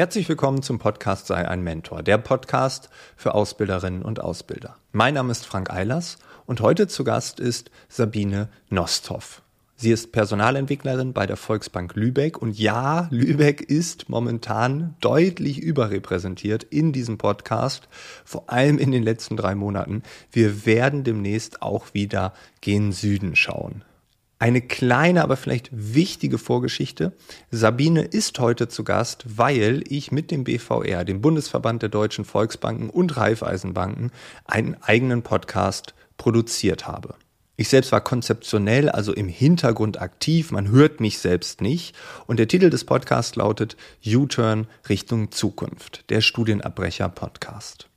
Herzlich willkommen zum Podcast Sei ein Mentor, der Podcast für Ausbilderinnen und Ausbilder. Mein Name ist Frank Eilers und heute zu Gast ist Sabine Nosthoff. Sie ist Personalentwicklerin bei der Volksbank Lübeck und ja, Lübeck ist momentan deutlich überrepräsentiert in diesem Podcast, vor allem in den letzten drei Monaten. Wir werden demnächst auch wieder gen Süden schauen. Eine kleine, aber vielleicht wichtige Vorgeschichte. Sabine ist heute zu Gast, weil ich mit dem BVR, dem Bundesverband der deutschen Volksbanken und Raiffeisenbanken, einen eigenen Podcast produziert habe. Ich selbst war konzeptionell, also im Hintergrund aktiv, man hört mich selbst nicht. Und der Titel des Podcasts lautet U-Turn Richtung Zukunft, der Studienabbrecher Podcast.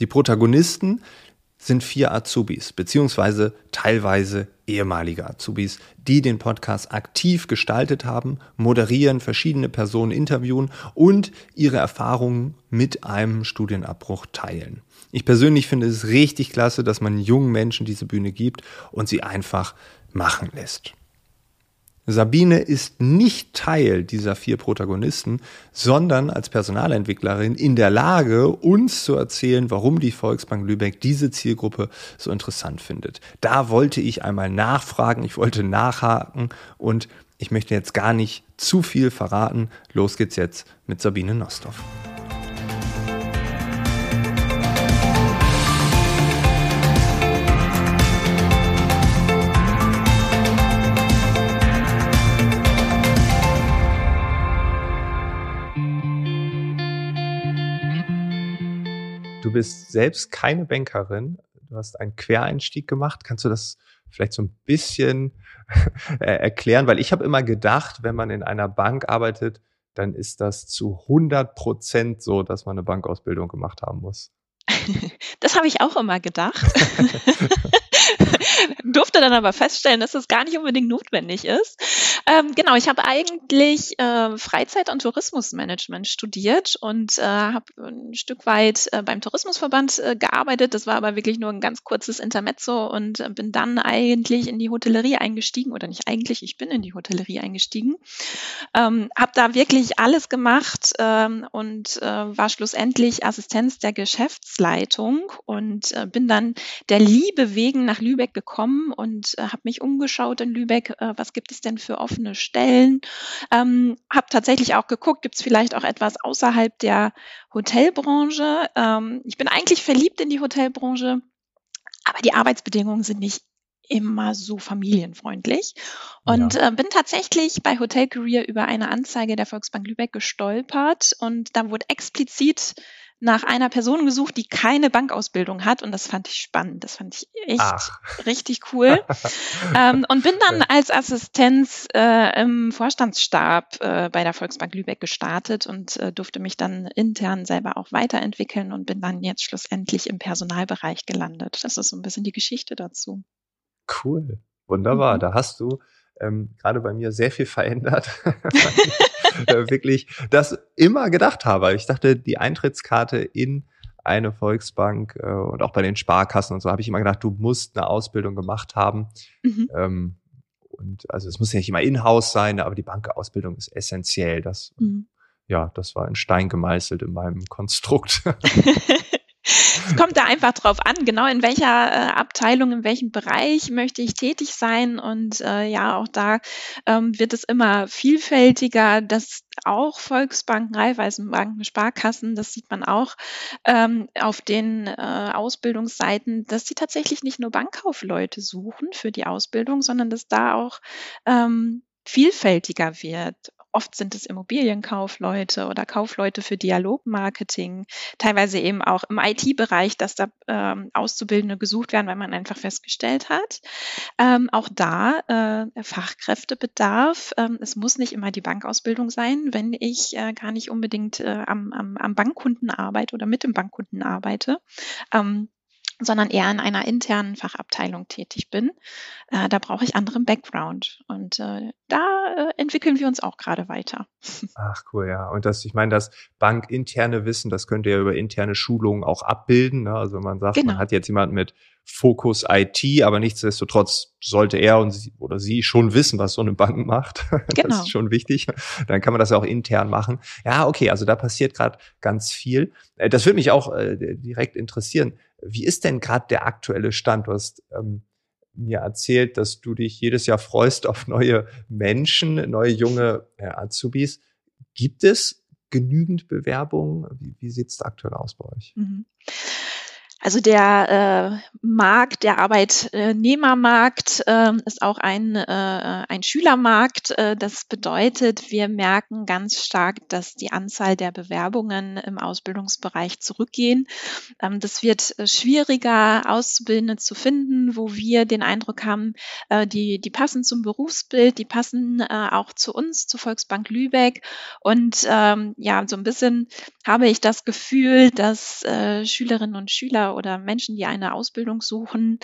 Die Protagonisten sind vier Azubis, beziehungsweise teilweise ehemalige Azubis, die den Podcast aktiv gestaltet haben, moderieren, verschiedene Personen interviewen und ihre Erfahrungen mit einem Studienabbruch teilen. Ich persönlich finde es richtig klasse, dass man jungen Menschen diese Bühne gibt und sie einfach machen lässt. Sabine ist nicht Teil dieser vier Protagonisten, sondern als Personalentwicklerin in der Lage, uns zu erzählen, warum die Volksbank Lübeck diese Zielgruppe so interessant findet. Da wollte ich einmal nachfragen, ich wollte nachhaken und ich möchte jetzt gar nicht zu viel verraten. Los geht's jetzt mit Sabine Nostorf. Du bist selbst keine Bankerin. Du hast einen Quereinstieg gemacht. Kannst du das vielleicht so ein bisschen erklären? Weil ich habe immer gedacht, wenn man in einer Bank arbeitet, dann ist das zu 100 Prozent so, dass man eine Bankausbildung gemacht haben muss. Das habe ich auch immer gedacht. Durfte dann aber feststellen, dass das gar nicht unbedingt notwendig ist. Ähm, genau, ich habe eigentlich äh, Freizeit- und Tourismusmanagement studiert und äh, habe ein Stück weit äh, beim Tourismusverband äh, gearbeitet. Das war aber wirklich nur ein ganz kurzes Intermezzo und äh, bin dann eigentlich in die Hotellerie eingestiegen oder nicht eigentlich, ich bin in die Hotellerie eingestiegen. Ähm, habe da wirklich alles gemacht ähm, und äh, war schlussendlich Assistenz der Geschäftsleitung und bin dann der Liebe wegen nach Lübeck gekommen und äh, habe mich umgeschaut in Lübeck, äh, was gibt es denn für offene Stellen. Ähm, habe tatsächlich auch geguckt, gibt es vielleicht auch etwas außerhalb der Hotelbranche. Ähm, ich bin eigentlich verliebt in die Hotelbranche, aber die Arbeitsbedingungen sind nicht immer so familienfreundlich. Und ja. äh, bin tatsächlich bei Hotel Career über eine Anzeige der Volksbank Lübeck gestolpert und da wurde explizit nach einer Person gesucht, die keine Bankausbildung hat und das fand ich spannend. Das fand ich echt Ach. richtig cool. ähm, und bin dann als Assistenz äh, im Vorstandsstab äh, bei der Volksbank Lübeck gestartet und äh, durfte mich dann intern selber auch weiterentwickeln und bin dann jetzt schlussendlich im Personalbereich gelandet. Das ist so ein bisschen die Geschichte dazu. Cool, wunderbar. Mhm. Da hast du ähm, gerade bei mir sehr viel verändert. Äh, wirklich das immer gedacht habe. Ich dachte, die Eintrittskarte in eine Volksbank äh, und auch bei den Sparkassen und so habe ich immer gedacht, du musst eine Ausbildung gemacht haben. Mhm. Ähm, und also es muss ja nicht immer in-house sein, aber die Bankausbildung ist essentiell. Das, mhm. ja, das war in Stein gemeißelt in meinem Konstrukt. Es kommt da einfach drauf an, genau in welcher äh, Abteilung, in welchem Bereich möchte ich tätig sein. Und äh, ja, auch da ähm, wird es immer vielfältiger, dass auch Volksbanken, Raiffeisenbanken, Sparkassen, das sieht man auch ähm, auf den äh, Ausbildungsseiten, dass sie tatsächlich nicht nur Bankkaufleute suchen für die Ausbildung, sondern dass da auch ähm, vielfältiger wird. Oft sind es Immobilienkaufleute oder Kaufleute für Dialogmarketing, teilweise eben auch im IT-Bereich, dass da ähm, Auszubildende gesucht werden, weil man einfach festgestellt hat. Ähm, auch da äh, Fachkräftebedarf. Ähm, es muss nicht immer die Bankausbildung sein, wenn ich äh, gar nicht unbedingt äh, am, am, am Bankkunden arbeite oder mit dem Bankkunden arbeite. Ähm, sondern eher in einer internen Fachabteilung tätig bin. Äh, da brauche ich anderen Background und äh, da äh, entwickeln wir uns auch gerade weiter. Ach cool, ja. Und das, ich meine, das bankinterne Wissen, das könnte ja über interne Schulungen auch abbilden. Ne? Also wenn man sagt, genau. man hat jetzt jemanden mit Fokus IT, aber nichtsdestotrotz sollte er und sie, oder sie schon wissen, was so eine Bank macht. Genau. Das ist schon wichtig. Dann kann man das auch intern machen. Ja, okay, also da passiert gerade ganz viel. Äh, das würde mich auch äh, direkt interessieren. Wie ist denn gerade der aktuelle Stand? Du hast ähm, mir erzählt, dass du dich jedes Jahr freust auf neue Menschen, neue junge äh, Azubis. Gibt es genügend Bewerbungen? Wie, wie sieht es aktuell aus bei euch? Mhm. Also der äh, Markt, der Arbeitnehmermarkt äh, ist auch ein, äh, ein Schülermarkt. Äh, das bedeutet, wir merken ganz stark, dass die Anzahl der Bewerbungen im Ausbildungsbereich zurückgehen. Ähm, das wird äh, schwieriger, Auszubildende zu finden, wo wir den Eindruck haben, äh, die, die passen zum Berufsbild, die passen äh, auch zu uns, zur Volksbank Lübeck. Und ähm, ja, so ein bisschen habe ich das Gefühl, dass äh, Schülerinnen und Schüler oder Menschen, die eine Ausbildung suchen,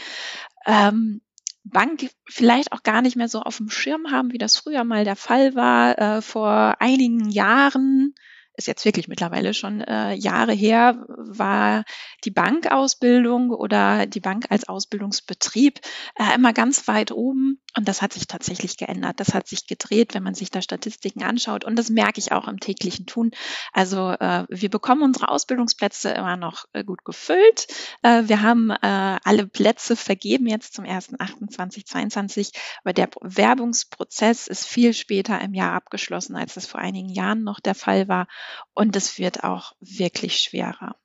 ähm, Bank vielleicht auch gar nicht mehr so auf dem Schirm haben, wie das früher mal der Fall war. Äh, vor einigen Jahren ist jetzt wirklich mittlerweile schon äh, Jahre her, war die Bankausbildung oder die Bank als Ausbildungsbetrieb äh, immer ganz weit oben. Und das hat sich tatsächlich geändert. Das hat sich gedreht, wenn man sich da Statistiken anschaut. Und das merke ich auch im täglichen Tun. Also äh, wir bekommen unsere Ausbildungsplätze immer noch äh, gut gefüllt. Äh, wir haben äh, alle Plätze vergeben jetzt zum 1.8.2022. Aber der Bewerbungsprozess ist viel später im Jahr abgeschlossen, als das vor einigen Jahren noch der Fall war. Und es wird auch wirklich schwerer.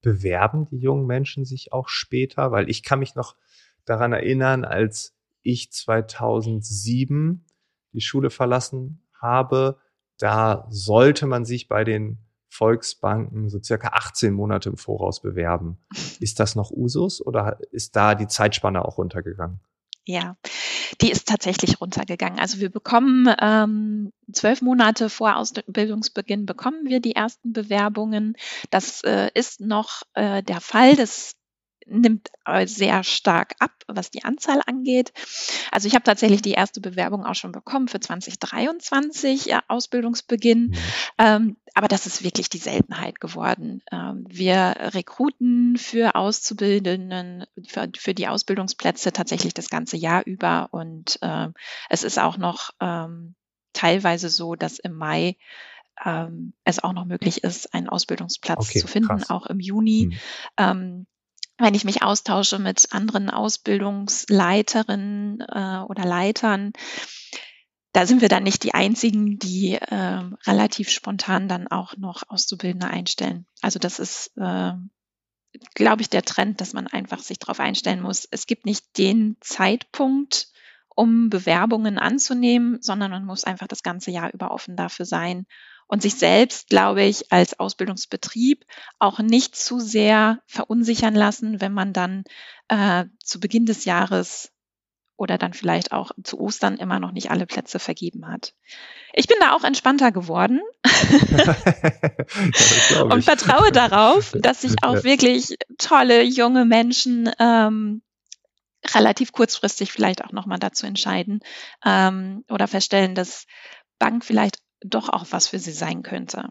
Bewerben die jungen Menschen sich auch später? Weil ich kann mich noch daran erinnern, als ich 2007 die Schule verlassen habe, da sollte man sich bei den Volksbanken so circa 18 Monate im Voraus bewerben. Ist das noch Usus oder ist da die Zeitspanne auch runtergegangen? Ja, die ist tatsächlich runtergegangen. Also wir bekommen ähm, zwölf Monate vor Ausbildungsbeginn bekommen wir die ersten Bewerbungen. Das äh, ist noch äh, der Fall. Das nimmt äh, sehr stark ab, was die Anzahl angeht. Also ich habe tatsächlich die erste Bewerbung auch schon bekommen für 2023 ja, Ausbildungsbeginn. Mhm. Ähm, aber das ist wirklich die Seltenheit geworden. Ähm, wir rekruten für Auszubildenden, für, für, die Ausbildungsplätze tatsächlich das ganze Jahr über. Und äh, es ist auch noch ähm, teilweise so, dass im Mai ähm, es auch noch möglich ist, einen Ausbildungsplatz okay, zu finden, krass. auch im Juni. Mhm. Ähm, wenn ich mich austausche mit anderen Ausbildungsleiterinnen äh, oder Leitern, da sind wir dann nicht die einzigen, die äh, relativ spontan dann auch noch Auszubildende einstellen. Also das ist, äh, glaube ich, der Trend, dass man einfach sich darauf einstellen muss. Es gibt nicht den Zeitpunkt, um Bewerbungen anzunehmen, sondern man muss einfach das ganze Jahr über offen dafür sein und sich selbst, glaube ich, als Ausbildungsbetrieb auch nicht zu sehr verunsichern lassen, wenn man dann äh, zu Beginn des Jahres oder dann vielleicht auch zu Ostern immer noch nicht alle Plätze vergeben hat. Ich bin da auch entspannter geworden ja, und vertraue darauf, dass sich auch wirklich tolle junge Menschen ähm, relativ kurzfristig vielleicht auch nochmal dazu entscheiden ähm, oder feststellen, dass Bank vielleicht doch auch was für sie sein könnte.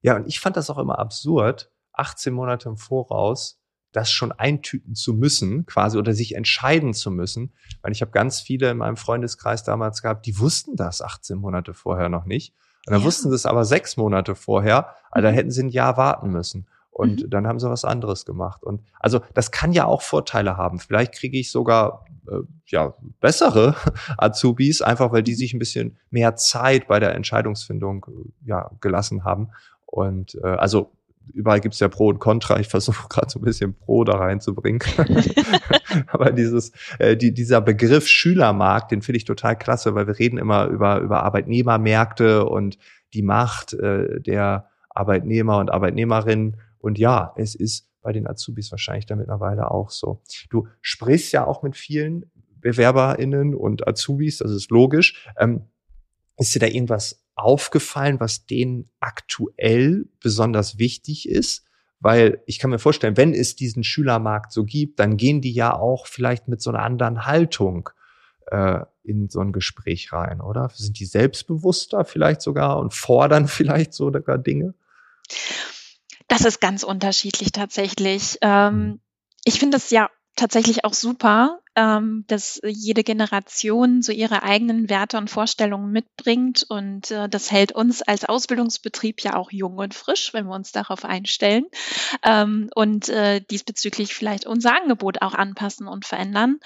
Ja, und ich fand das auch immer absurd, 18 Monate im Voraus das schon eintüten zu müssen, quasi, oder sich entscheiden zu müssen. Weil ich habe ganz viele in meinem Freundeskreis damals gehabt, die wussten das 18 Monate vorher noch nicht. Und dann ja. wussten sie es aber sechs Monate vorher, also mhm. da hätten sie ein Jahr warten müssen. Und mhm. dann haben sie was anderes gemacht. Und also das kann ja auch Vorteile haben. Vielleicht kriege ich sogar äh, ja bessere Azubis, einfach weil die sich ein bisschen mehr Zeit bei der Entscheidungsfindung äh, ja gelassen haben. Und äh, also überall gibt's ja Pro und Contra. Ich versuche gerade so ein bisschen Pro da reinzubringen. Aber dieses, äh, die, dieser Begriff Schülermarkt, den finde ich total klasse, weil wir reden immer über, über Arbeitnehmermärkte und die Macht äh, der Arbeitnehmer und Arbeitnehmerinnen. Und ja, es ist bei den Azubis wahrscheinlich da mittlerweile auch so. Du sprichst ja auch mit vielen BewerberInnen und Azubis, das ist logisch. Ähm, ist dir da irgendwas aufgefallen, was denen aktuell besonders wichtig ist? Weil ich kann mir vorstellen, wenn es diesen Schülermarkt so gibt, dann gehen die ja auch vielleicht mit so einer anderen Haltung äh, in so ein Gespräch rein, oder? Sind die selbstbewusster vielleicht sogar und fordern vielleicht sogar Dinge? Das ist ganz unterschiedlich tatsächlich. Ähm, mhm. ich finde es ja tatsächlich auch super, ähm, dass jede Generation so ihre eigenen Werte und Vorstellungen mitbringt. Und äh, das hält uns als Ausbildungsbetrieb ja auch jung und frisch, wenn wir uns darauf einstellen. Ähm, und äh, diesbezüglich vielleicht unser Angebot auch anpassen und verändern.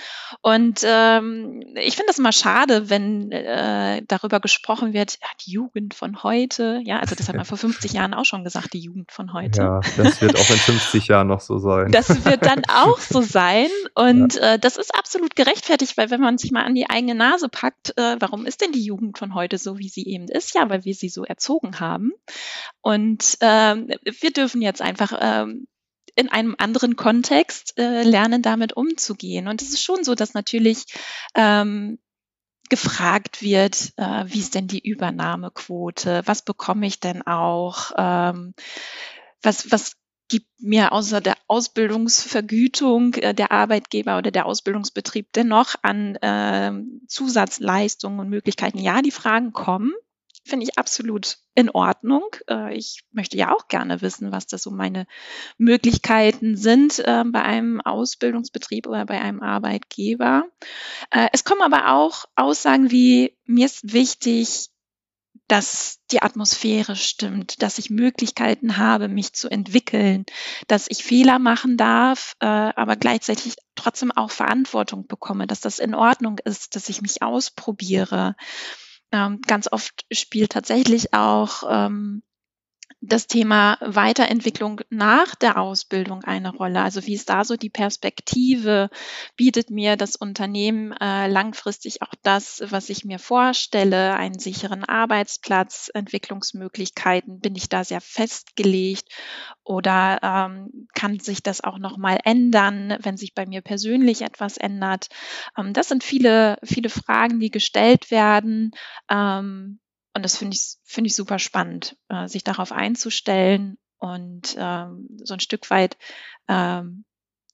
Und ähm, ich finde das immer schade, wenn äh, darüber gesprochen wird, ja, die Jugend von heute. Ja, also das hat man vor 50 Jahren auch schon gesagt, die Jugend von heute. Ja, das wird auch in 50 Jahren noch so sein. Das wird dann auch so sein. Und ja. äh, das ist absolut gerechtfertigt, weil wenn man sich mal an die eigene Nase packt, äh, warum ist denn die Jugend von heute so, wie sie eben ist? Ja, weil wir sie so erzogen haben. Und ähm, wir dürfen jetzt einfach ähm, in einem anderen Kontext äh, lernen, damit umzugehen. Und es ist schon so, dass natürlich ähm, gefragt wird, äh, wie ist denn die Übernahmequote? Was bekomme ich denn auch? Ähm, was, was gibt mir außer der Ausbildungsvergütung äh, der Arbeitgeber oder der Ausbildungsbetrieb dennoch an äh, Zusatzleistungen und Möglichkeiten? Ja, die Fragen kommen, finde ich absolut in Ordnung. Äh, ich möchte ja auch gerne wissen, was das so meine Möglichkeiten sind äh, bei einem Ausbildungsbetrieb oder bei einem Arbeitgeber. Äh, es kommen aber auch Aussagen wie, mir ist wichtig, dass die Atmosphäre stimmt, dass ich Möglichkeiten habe, mich zu entwickeln, dass ich Fehler machen darf, äh, aber gleichzeitig trotzdem auch Verantwortung bekomme, dass das in Ordnung ist, dass ich mich ausprobiere. Ähm, ganz oft spielt tatsächlich auch ähm, das Thema Weiterentwicklung nach der Ausbildung eine Rolle? Also wie ist da so die Perspektive? Bietet mir das Unternehmen äh, langfristig auch das, was ich mir vorstelle, einen sicheren Arbeitsplatz, Entwicklungsmöglichkeiten? Bin ich da sehr festgelegt oder ähm, kann sich das auch noch mal ändern, wenn sich bei mir persönlich etwas ändert? Ähm, das sind viele, viele Fragen, die gestellt werden. Ähm, und das finde ich, finde ich super spannend, äh, sich darauf einzustellen und ähm, so ein Stück weit ähm,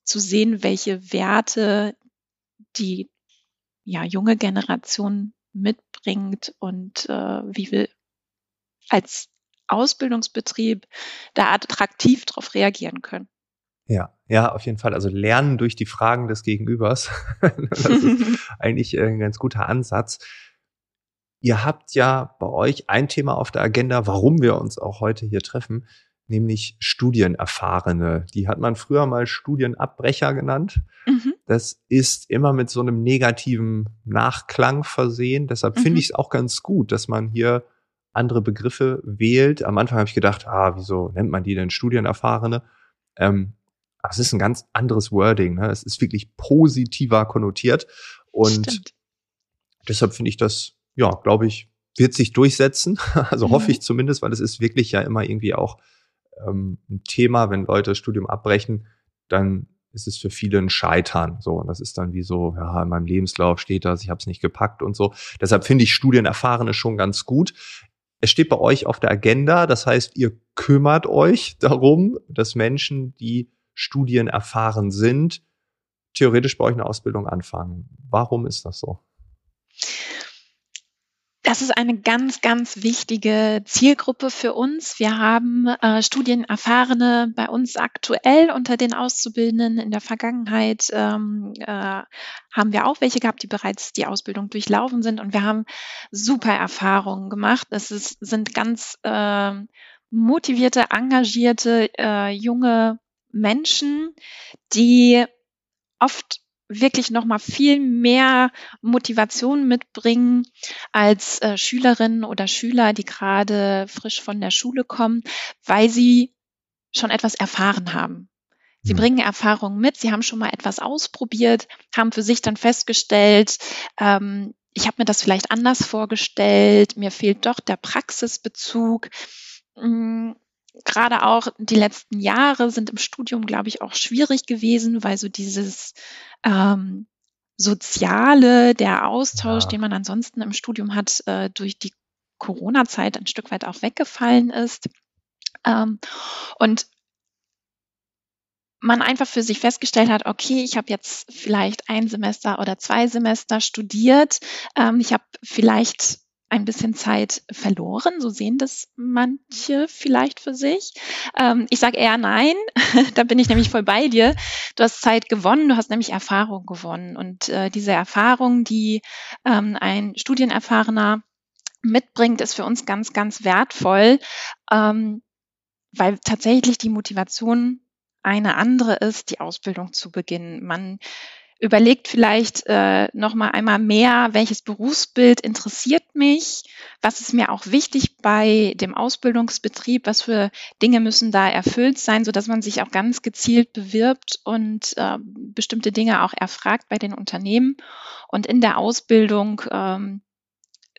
zu sehen, welche Werte die ja, junge Generation mitbringt und äh, wie wir als Ausbildungsbetrieb da attraktiv darauf reagieren können. Ja, ja, auf jeden Fall. Also lernen durch die Fragen des Gegenübers. das ist eigentlich ein ganz guter Ansatz. Ihr habt ja bei euch ein Thema auf der Agenda, warum wir uns auch heute hier treffen, nämlich Studienerfahrene. Die hat man früher mal Studienabbrecher genannt. Mhm. Das ist immer mit so einem negativen Nachklang versehen. Deshalb mhm. finde ich es auch ganz gut, dass man hier andere Begriffe wählt. Am Anfang habe ich gedacht, ah, wieso nennt man die denn Studienerfahrene? Ähm, es ist ein ganz anderes Wording. Ne? Es ist wirklich positiver konnotiert. Und Stimmt. deshalb finde ich das ja, glaube ich, wird sich durchsetzen. Also hoffe ich zumindest, weil es ist wirklich ja immer irgendwie auch ähm, ein Thema, wenn Leute das Studium abbrechen, dann ist es für viele ein Scheitern. So, und das ist dann wie so, ja, in meinem Lebenslauf steht das, ich habe es nicht gepackt und so. Deshalb finde ich Studienerfahrene schon ganz gut. Es steht bei euch auf der Agenda, das heißt, ihr kümmert euch darum, dass Menschen, die studienerfahren sind, theoretisch bei euch eine Ausbildung anfangen. Warum ist das so? Das ist eine ganz, ganz wichtige Zielgruppe für uns. Wir haben äh, Studienerfahrene bei uns aktuell unter den Auszubildenden. In der Vergangenheit ähm, äh, haben wir auch welche gehabt, die bereits die Ausbildung durchlaufen sind. Und wir haben super Erfahrungen gemacht. Es ist, sind ganz äh, motivierte, engagierte äh, junge Menschen, die oft wirklich noch mal viel mehr Motivation mitbringen als äh, Schülerinnen oder Schüler, die gerade frisch von der Schule kommen, weil sie schon etwas erfahren haben. Sie mhm. bringen Erfahrungen mit, sie haben schon mal etwas ausprobiert, haben für sich dann festgestellt, ähm, ich habe mir das vielleicht anders vorgestellt, mir fehlt doch der Praxisbezug. Mm, gerade auch die letzten Jahre sind im Studium, glaube ich, auch schwierig gewesen, weil so dieses ähm, Soziale, der Austausch, ja. den man ansonsten im Studium hat, äh, durch die Corona-Zeit ein Stück weit auch weggefallen ist. Ähm, und man einfach für sich festgestellt hat, okay, ich habe jetzt vielleicht ein Semester oder zwei Semester studiert, ähm, ich habe vielleicht ein bisschen Zeit verloren. So sehen das manche vielleicht für sich. Ähm, ich sage eher nein. da bin ich nämlich voll bei dir. Du hast Zeit gewonnen, du hast nämlich Erfahrung gewonnen. Und äh, diese Erfahrung, die ähm, ein Studienerfahrener mitbringt, ist für uns ganz, ganz wertvoll, ähm, weil tatsächlich die Motivation eine andere ist, die Ausbildung zu beginnen. Man überlegt vielleicht äh, noch mal einmal mehr, welches Berufsbild interessiert mich, was ist mir auch wichtig bei dem Ausbildungsbetrieb, was für Dinge müssen da erfüllt sein, so dass man sich auch ganz gezielt bewirbt und äh, bestimmte Dinge auch erfragt bei den Unternehmen und in der Ausbildung ähm,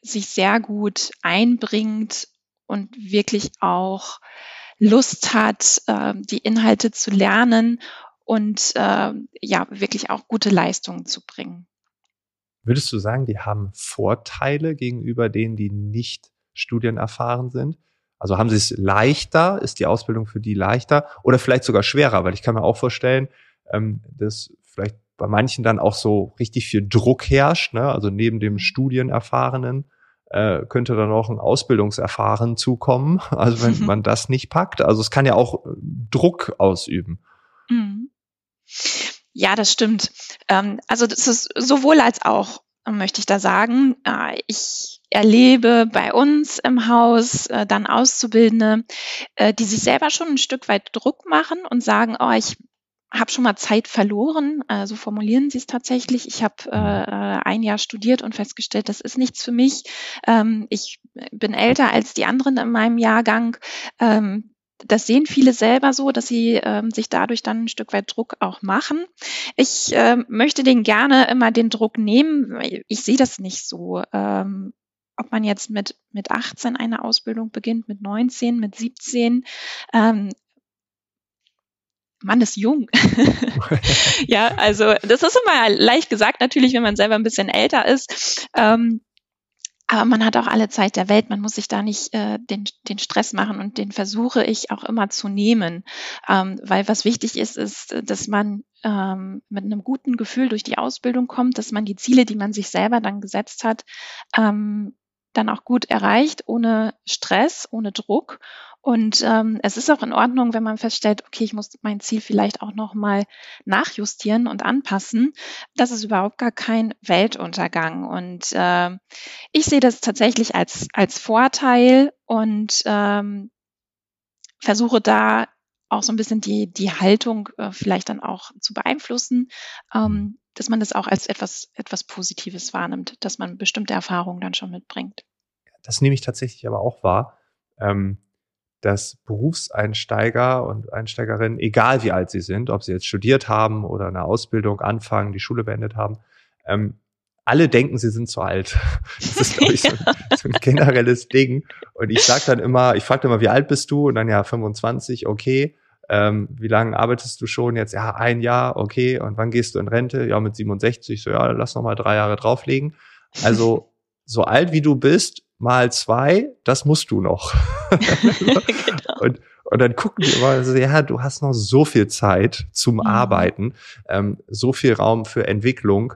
sich sehr gut einbringt und wirklich auch Lust hat, äh, die Inhalte zu lernen und äh, ja, wirklich auch gute Leistungen zu bringen. Würdest du sagen, die haben Vorteile gegenüber denen, die nicht studienerfahren sind? Also haben sie es leichter? Ist die Ausbildung für die leichter oder vielleicht sogar schwerer? Weil ich kann mir auch vorstellen, ähm, dass vielleicht bei manchen dann auch so richtig viel Druck herrscht. Ne? Also neben dem Studienerfahrenen äh, könnte dann auch ein Ausbildungserfahren zukommen. Also wenn man das nicht packt. Also es kann ja auch Druck ausüben. Mhm. Ja, das stimmt. Ähm, also das ist sowohl als auch, möchte ich da sagen. Äh, ich erlebe bei uns im Haus äh, dann Auszubildende, äh, die sich selber schon ein Stück weit Druck machen und sagen, oh, ich habe schon mal Zeit verloren, äh, so formulieren sie es tatsächlich. Ich habe äh, ein Jahr studiert und festgestellt, das ist nichts für mich. Ähm, ich bin älter als die anderen in meinem Jahrgang. Ähm, das sehen viele selber so, dass sie ähm, sich dadurch dann ein Stück weit Druck auch machen. Ich äh, möchte den gerne immer den Druck nehmen. Ich sehe das nicht so. Ähm, ob man jetzt mit, mit 18 eine Ausbildung beginnt, mit 19, mit 17. Ähm, man ist jung. ja, also das ist immer leicht gesagt, natürlich, wenn man selber ein bisschen älter ist. Ähm, aber man hat auch alle Zeit der Welt. Man muss sich da nicht äh, den, den Stress machen und den versuche ich auch immer zu nehmen. Ähm, weil was wichtig ist, ist, dass man ähm, mit einem guten Gefühl durch die Ausbildung kommt, dass man die Ziele, die man sich selber dann gesetzt hat, ähm, dann auch gut erreicht, ohne Stress, ohne Druck. Und ähm, es ist auch in Ordnung, wenn man feststellt, okay, ich muss mein Ziel vielleicht auch nochmal nachjustieren und anpassen. Das ist überhaupt gar kein Weltuntergang. Und äh, ich sehe das tatsächlich als, als Vorteil und ähm, versuche da auch so ein bisschen die, die Haltung äh, vielleicht dann auch zu beeinflussen, ähm, dass man das auch als etwas, etwas Positives wahrnimmt, dass man bestimmte Erfahrungen dann schon mitbringt. Das nehme ich tatsächlich aber auch wahr, ähm, dass Berufseinsteiger und Einsteigerinnen, egal wie alt sie sind, ob sie jetzt studiert haben oder eine Ausbildung anfangen, die Schule beendet haben, ähm, alle denken, sie sind zu alt. Das ist, glaube ich, so, ein, so, ein, generelles Ding. Und ich sage dann immer, ich frage immer, wie alt bist du? Und dann ja 25, okay ähm, wie lange arbeitest du schon jetzt? Ja, ein Jahr, okay. Und wann gehst du in Rente? Ja, mit 67. So, ja, lass noch mal drei Jahre drauflegen. Also so alt wie du bist, mal zwei, das musst du noch. genau. und, und dann gucken die immer so, ja, du hast noch so viel Zeit zum mhm. Arbeiten, ähm, so viel Raum für Entwicklung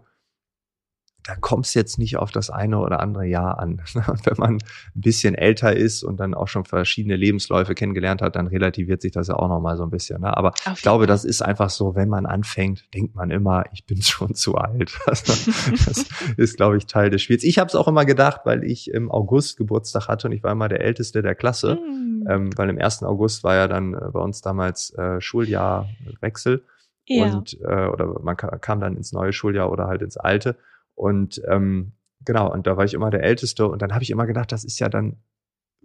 da kommt es jetzt nicht auf das eine oder andere Jahr an. Und wenn man ein bisschen älter ist und dann auch schon verschiedene Lebensläufe kennengelernt hat, dann relativiert sich das ja auch nochmal so ein bisschen. Ne? Aber auf ich glaube, das ist einfach so, wenn man anfängt, denkt man immer, ich bin schon zu alt. das ist, glaube ich, Teil des Spiels. Ich habe es auch immer gedacht, weil ich im August Geburtstag hatte und ich war immer der Älteste der Klasse, mm. ähm, weil im 1. August war ja dann äh, bei uns damals äh, Schuljahrwechsel. Ja. Und äh, oder man kam dann ins neue Schuljahr oder halt ins alte. Und ähm, genau, und da war ich immer der Älteste und dann habe ich immer gedacht, das ist ja dann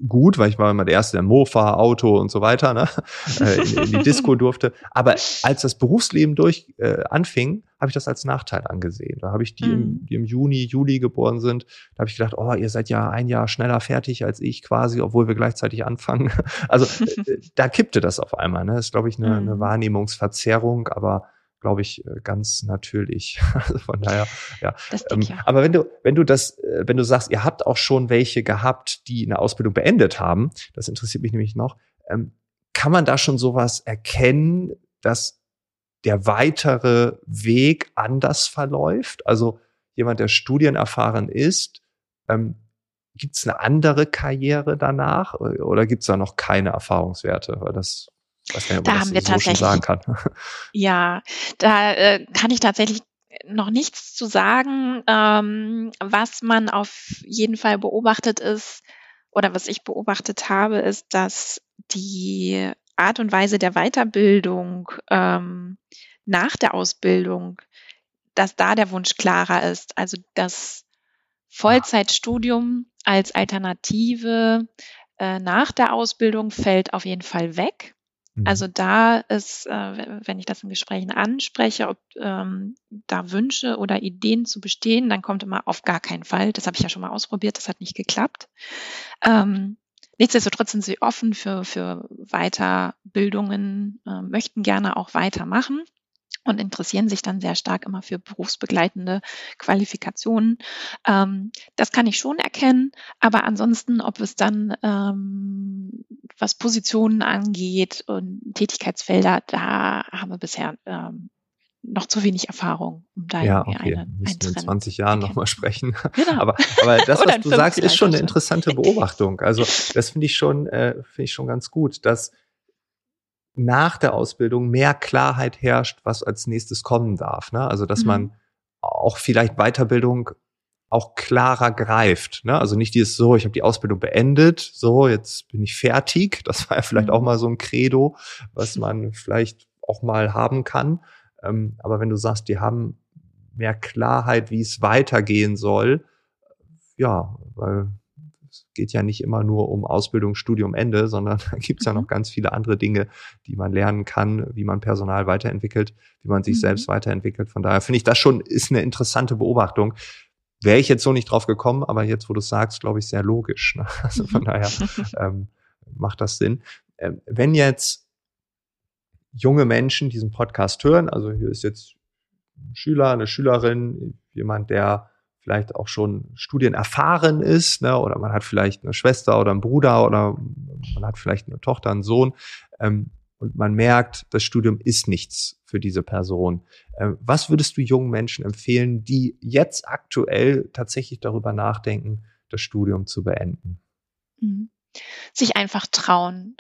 gut, weil ich war immer der Erste, der Mofa, Auto und so weiter, ne? Äh, in, in die Disco durfte. Aber als das Berufsleben durch äh, anfing, habe ich das als Nachteil angesehen. Da habe ich die, mhm. im, die im Juni, Juli geboren sind, da habe ich gedacht, oh, ihr seid ja ein Jahr schneller fertig als ich quasi, obwohl wir gleichzeitig anfangen. Also äh, da kippte das auf einmal. Ne? Das ist, glaube ich, eine, mhm. eine Wahrnehmungsverzerrung, aber glaube ich, äh, ganz natürlich. Also von daher, ja. Ähm, ja. Aber wenn du, wenn du das, äh, wenn du sagst, ihr habt auch schon welche gehabt, die eine Ausbildung beendet haben, das interessiert mich nämlich noch, ähm, kann man da schon sowas erkennen, dass der weitere Weg anders verläuft? Also jemand, der studienerfahren ist, ähm, gibt es eine andere Karriere danach oder gibt es da noch keine Erfahrungswerte? Weil das weiß nicht, ob da haben wir so tatsächlich sagen kann. Ja, da äh, kann ich tatsächlich noch nichts zu sagen. Ähm, was man auf jeden Fall beobachtet ist, oder was ich beobachtet habe, ist, dass die Art und Weise der Weiterbildung ähm, nach der Ausbildung, dass da der Wunsch klarer ist. Also das Vollzeitstudium als Alternative äh, nach der Ausbildung fällt auf jeden Fall weg. Mhm. Also da ist, äh, wenn ich das in Gesprächen anspreche, ob ähm, da Wünsche oder Ideen zu bestehen, dann kommt immer auf gar keinen Fall. Das habe ich ja schon mal ausprobiert, das hat nicht geklappt. Ähm, nichtsdestotrotz sind sie offen für, für Weiterbildungen, äh, möchten gerne auch weitermachen und interessieren sich dann sehr stark immer für berufsbegleitende Qualifikationen. Ähm, das kann ich schon erkennen, aber ansonsten, ob es dann, ähm, was Positionen angeht und Tätigkeitsfelder, da haben wir bisher ähm, noch zu wenig Erfahrung, um da ja, okay. eine, ein Trend in 20 Jahren nochmal sprechen. Genau. aber, aber das, was du sagst, ist schon eine interessante Beobachtung. Also das finde ich schon, äh, finde ich schon ganz gut, dass nach der Ausbildung mehr Klarheit herrscht, was als nächstes kommen darf. Ne? Also dass mhm. man auch vielleicht Weiterbildung auch klarer greift. Ne? Also nicht dieses so, ich habe die Ausbildung beendet, so, jetzt bin ich fertig. Das war ja vielleicht mhm. auch mal so ein Credo, was man vielleicht auch mal haben kann. Ähm, aber wenn du sagst, die haben mehr Klarheit, wie es weitergehen soll, ja, weil es geht ja nicht immer nur um Ausbildung, Studium, Ende, sondern da gibt es ja noch mhm. ganz viele andere Dinge, die man lernen kann, wie man Personal weiterentwickelt, wie man sich mhm. selbst weiterentwickelt. Von daher finde ich das schon ist eine interessante Beobachtung. Wäre ich jetzt so nicht drauf gekommen, aber jetzt, wo du sagst, glaube ich, sehr logisch. Ne? Also von daher ähm, macht das Sinn. Ähm, wenn jetzt junge Menschen diesen Podcast hören, also hier ist jetzt ein Schüler, eine Schülerin, jemand, der vielleicht auch schon studienerfahren ist, ne, oder man hat vielleicht eine Schwester oder einen Bruder oder man hat vielleicht eine Tochter, einen Sohn, ähm, und man merkt, das Studium ist nichts für diese Person. Ähm, was würdest du jungen Menschen empfehlen, die jetzt aktuell tatsächlich darüber nachdenken, das Studium zu beenden? Mhm. Sich einfach trauen.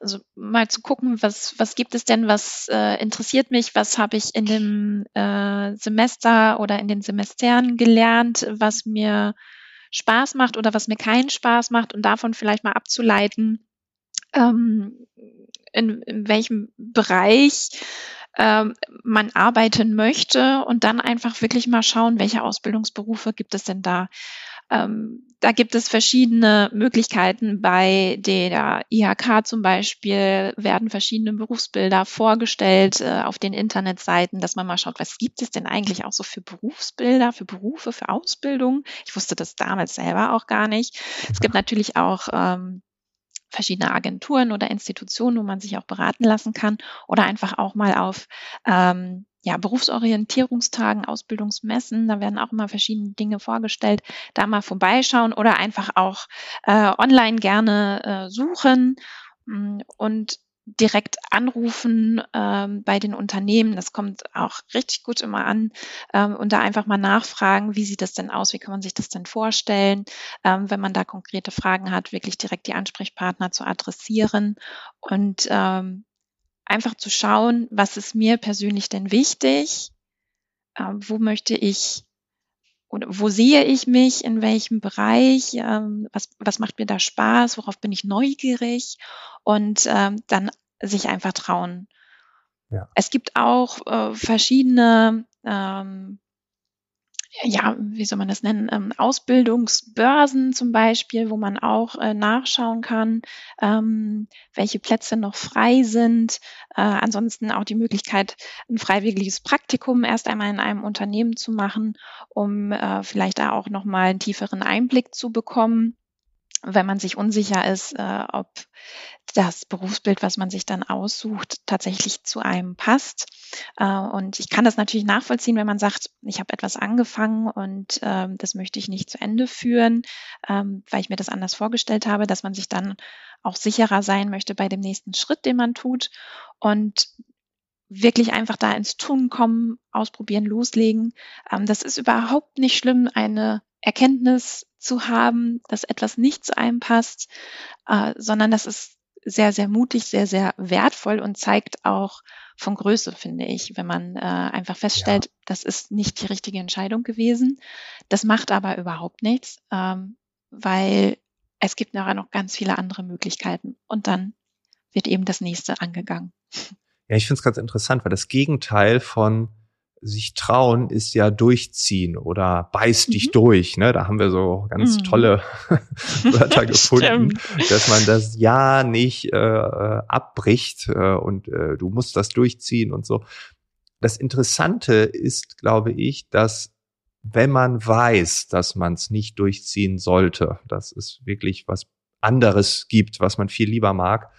Also mal zu gucken, was, was gibt es denn, was äh, interessiert mich, was habe ich in dem äh, Semester oder in den Semestern gelernt, was mir Spaß macht oder was mir keinen Spaß macht und davon vielleicht mal abzuleiten, ähm, in, in welchem Bereich ähm, man arbeiten möchte und dann einfach wirklich mal schauen, welche Ausbildungsberufe gibt es denn da. Ähm, da gibt es verschiedene Möglichkeiten. Bei der IHK zum Beispiel werden verschiedene Berufsbilder vorgestellt äh, auf den Internetseiten, dass man mal schaut, was gibt es denn eigentlich auch so für Berufsbilder, für Berufe, für Ausbildung. Ich wusste das damals selber auch gar nicht. Es gibt natürlich auch ähm, verschiedene Agenturen oder Institutionen, wo man sich auch beraten lassen kann oder einfach auch mal auf ähm, ja, Berufsorientierungstagen, Ausbildungsmessen, da werden auch immer verschiedene Dinge vorgestellt, da mal vorbeischauen oder einfach auch äh, online gerne äh, suchen. Mm, und direkt anrufen ähm, bei den Unternehmen. Das kommt auch richtig gut immer an. Ähm, und da einfach mal nachfragen, wie sieht das denn aus? Wie kann man sich das denn vorstellen? Ähm, wenn man da konkrete Fragen hat, wirklich direkt die Ansprechpartner zu adressieren und ähm, einfach zu schauen, was ist mir persönlich denn wichtig, äh, wo möchte ich oder wo sehe ich mich, in welchem Bereich, ähm, was, was macht mir da Spaß, worauf bin ich neugierig und ähm, dann sich einfach trauen. Ja. Es gibt auch äh, verschiedene ähm, ja, wie soll man das nennen, ähm, Ausbildungsbörsen zum Beispiel, wo man auch äh, nachschauen kann, ähm, welche Plätze noch frei sind. Äh, ansonsten auch die Möglichkeit, ein freiwilliges Praktikum erst einmal in einem Unternehmen zu machen, um äh, vielleicht da auch nochmal einen tieferen Einblick zu bekommen wenn man sich unsicher ist, äh, ob das Berufsbild, was man sich dann aussucht, tatsächlich zu einem passt. Äh, und ich kann das natürlich nachvollziehen, wenn man sagt, ich habe etwas angefangen und äh, das möchte ich nicht zu Ende führen, ähm, weil ich mir das anders vorgestellt habe, dass man sich dann auch sicherer sein möchte bei dem nächsten Schritt, den man tut. Und wirklich einfach da ins Tun kommen, ausprobieren, loslegen. Ähm, das ist überhaupt nicht schlimm, eine Erkenntnis zu haben, dass etwas nicht zu einem passt, äh, sondern das ist sehr, sehr mutig, sehr, sehr wertvoll und zeigt auch von Größe, finde ich, wenn man äh, einfach feststellt, ja. das ist nicht die richtige Entscheidung gewesen. Das macht aber überhaupt nichts, ähm, weil es gibt nachher noch ganz viele andere Möglichkeiten und dann wird eben das nächste angegangen. Ja, ich finde es ganz interessant, weil das Gegenteil von sich trauen ist ja durchziehen oder beiß dich mhm. durch. Ne? Da haben wir so ganz mhm. tolle Wörter gefunden, dass man das ja nicht äh, abbricht äh, und äh, du musst das durchziehen und so. Das Interessante ist, glaube ich, dass wenn man weiß, dass man es nicht durchziehen sollte, dass es wirklich was anderes gibt, was man viel lieber mag,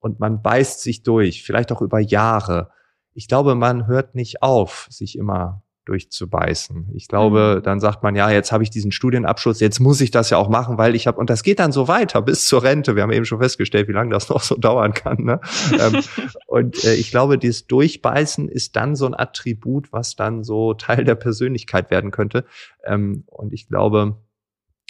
und man beißt sich durch, vielleicht auch über Jahre, ich glaube, man hört nicht auf, sich immer durchzubeißen. Ich glaube, mhm. dann sagt man, ja, jetzt habe ich diesen Studienabschluss, jetzt muss ich das ja auch machen, weil ich habe, und das geht dann so weiter bis zur Rente. Wir haben eben schon festgestellt, wie lange das noch so dauern kann. Ne? Ähm, und äh, ich glaube, dieses Durchbeißen ist dann so ein Attribut, was dann so Teil der Persönlichkeit werden könnte. Ähm, und ich glaube,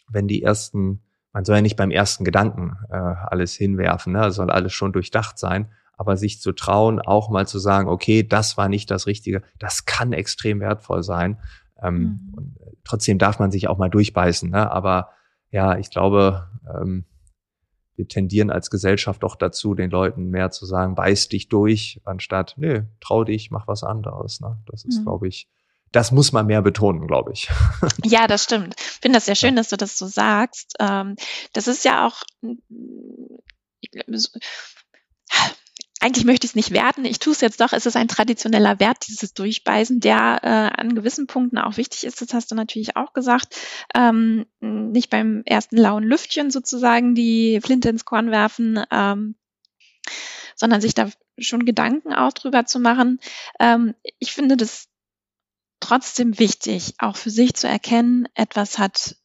wenn die ersten, man soll ja nicht beim ersten Gedanken äh, alles hinwerfen, ne? soll alles schon durchdacht sein aber sich zu trauen, auch mal zu sagen, okay, das war nicht das Richtige, das kann extrem wertvoll sein. Ähm, mhm. und äh, trotzdem darf man sich auch mal durchbeißen. Ne? Aber ja, ich glaube, ähm, wir tendieren als Gesellschaft doch dazu, den Leuten mehr zu sagen, beiß dich durch, anstatt, nö, trau dich, mach was anderes. Ne? Das ist, mhm. glaube ich, das muss man mehr betonen, glaube ich. Ja, das stimmt. Ich finde das sehr schön, dass du das so sagst. Ähm, das ist ja auch, eigentlich möchte ich es nicht werten, ich tue es jetzt doch, es ist ein traditioneller Wert, dieses Durchbeißen, der äh, an gewissen Punkten auch wichtig ist, das hast du natürlich auch gesagt, ähm, nicht beim ersten lauen Lüftchen sozusagen die Flinte ins Korn werfen, ähm, sondern sich da schon Gedanken auch drüber zu machen. Ähm, ich finde das trotzdem wichtig, auch für sich zu erkennen, etwas hat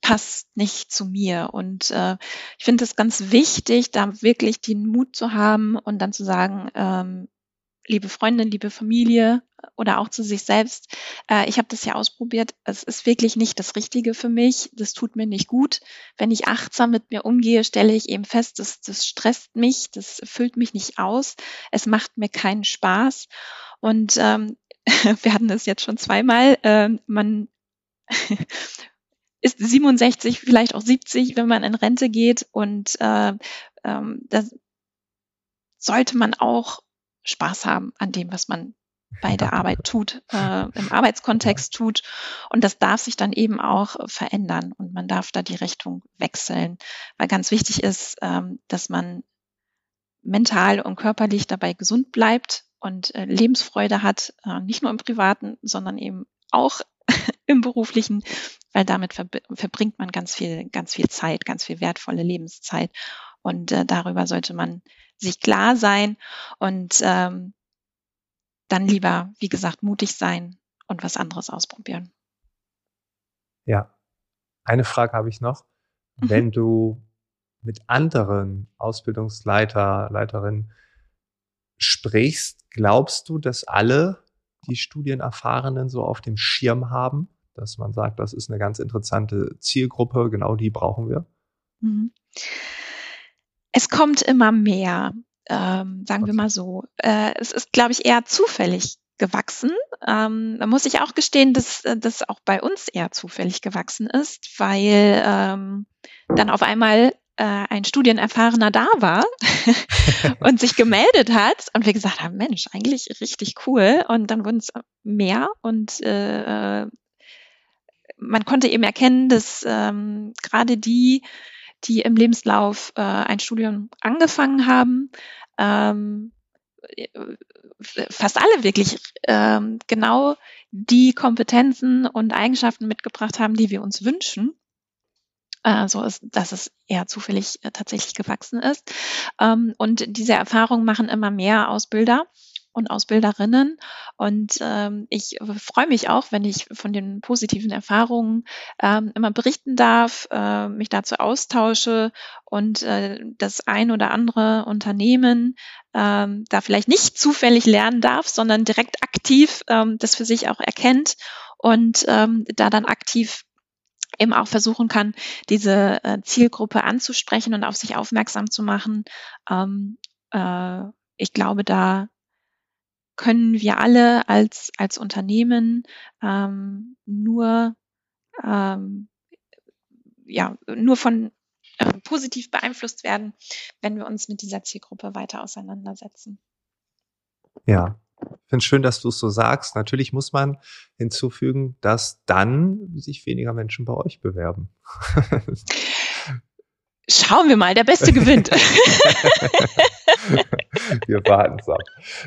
passt nicht zu mir. Und äh, ich finde es ganz wichtig, da wirklich den Mut zu haben und dann zu sagen, ähm, liebe Freundin, liebe Familie oder auch zu sich selbst, äh, ich habe das ja ausprobiert, es ist wirklich nicht das Richtige für mich, das tut mir nicht gut. Wenn ich achtsam mit mir umgehe, stelle ich eben fest, das, das stresst mich, das füllt mich nicht aus, es macht mir keinen Spaß. Und ähm, wir hatten es jetzt schon zweimal, äh, man ist 67, vielleicht auch 70, wenn man in Rente geht. Und äh, ähm, das sollte man auch Spaß haben an dem, was man bei der Arbeit tut, äh, im Arbeitskontext tut. Und das darf sich dann eben auch verändern. Und man darf da die Richtung wechseln, weil ganz wichtig ist, ähm, dass man mental und körperlich dabei gesund bleibt und äh, Lebensfreude hat, äh, nicht nur im privaten, sondern eben auch im beruflichen, weil damit verbringt man ganz viel, ganz viel Zeit, ganz viel wertvolle Lebenszeit. Und äh, darüber sollte man sich klar sein und ähm, dann lieber, wie gesagt, mutig sein und was anderes ausprobieren. Ja, eine Frage habe ich noch. Mhm. Wenn du mit anderen Ausbildungsleiter, Leiterinnen sprichst, glaubst du, dass alle die Studienerfahrenen so auf dem Schirm haben, dass man sagt, das ist eine ganz interessante Zielgruppe, genau die brauchen wir? Mhm. Es kommt immer mehr, ähm, sagen okay. wir mal so. Äh, es ist, glaube ich, eher zufällig gewachsen. Ähm, da muss ich auch gestehen, dass das auch bei uns eher zufällig gewachsen ist, weil ähm, dann auf einmal äh, ein Studienerfahrener da war und sich gemeldet hat und wir gesagt haben, Mensch, eigentlich richtig cool. Und dann wurden es mehr und äh, man konnte eben erkennen, dass ähm, gerade die, die im Lebenslauf äh, ein Studium angefangen haben, ähm, fast alle wirklich ähm, genau die Kompetenzen und Eigenschaften mitgebracht haben, die wir uns wünschen äh, so ist, dass es eher zufällig äh, tatsächlich gewachsen ist. Ähm, und diese Erfahrungen machen immer mehr Ausbilder und Ausbilderinnen. Und ähm, ich freue mich auch, wenn ich von den positiven Erfahrungen ähm, immer berichten darf, äh, mich dazu austausche und äh, das ein oder andere Unternehmen da vielleicht nicht zufällig lernen darf, sondern direkt aktiv das für sich auch erkennt und ähm, da dann aktiv eben auch versuchen kann, diese äh, Zielgruppe anzusprechen und auf sich aufmerksam zu machen. Ähm, äh, ich glaube, da können wir alle als, als Unternehmen ähm, nur, ähm, ja, nur von äh, positiv beeinflusst werden, wenn wir uns mit dieser Zielgruppe weiter auseinandersetzen. Ja, finde es schön, dass du es so sagst. Natürlich muss man hinzufügen, dass dann sich weniger Menschen bei euch bewerben. Schauen wir mal, der Beste gewinnt. wir warten es ab.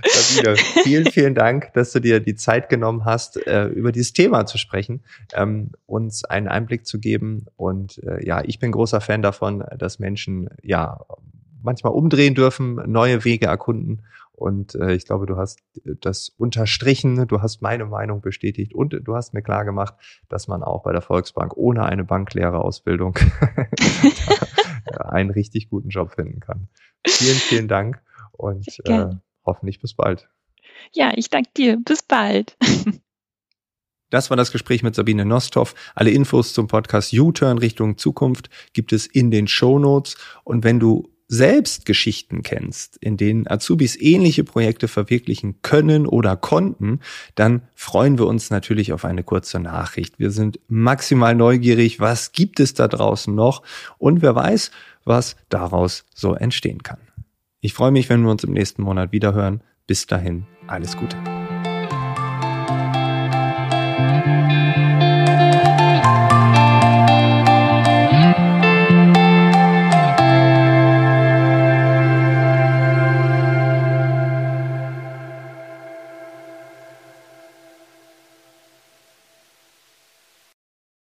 Sabine, vielen, vielen Dank, dass du dir die Zeit genommen hast, äh, über dieses Thema zu sprechen, ähm, uns einen Einblick zu geben. Und äh, ja, ich bin großer Fan davon, dass Menschen ja manchmal umdrehen dürfen, neue Wege erkunden und äh, ich glaube, du hast äh, das unterstrichen, du hast meine Meinung bestätigt und du hast mir klar gemacht, dass man auch bei der Volksbank ohne eine Banklehrerausbildung einen richtig guten Job finden kann. Vielen, vielen Dank und äh, hoffentlich bis bald. Ja, ich danke dir. Bis bald. Das war das Gespräch mit Sabine Nosthoff. Alle Infos zum Podcast U-Turn Richtung Zukunft gibt es in den Show Notes. Und wenn du selbst Geschichten kennst, in denen Azubis ähnliche Projekte verwirklichen können oder konnten, dann freuen wir uns natürlich auf eine kurze Nachricht. Wir sind maximal neugierig, was gibt es da draußen noch und wer weiß, was daraus so entstehen kann. Ich freue mich, wenn wir uns im nächsten Monat wiederhören. Bis dahin, alles Gute.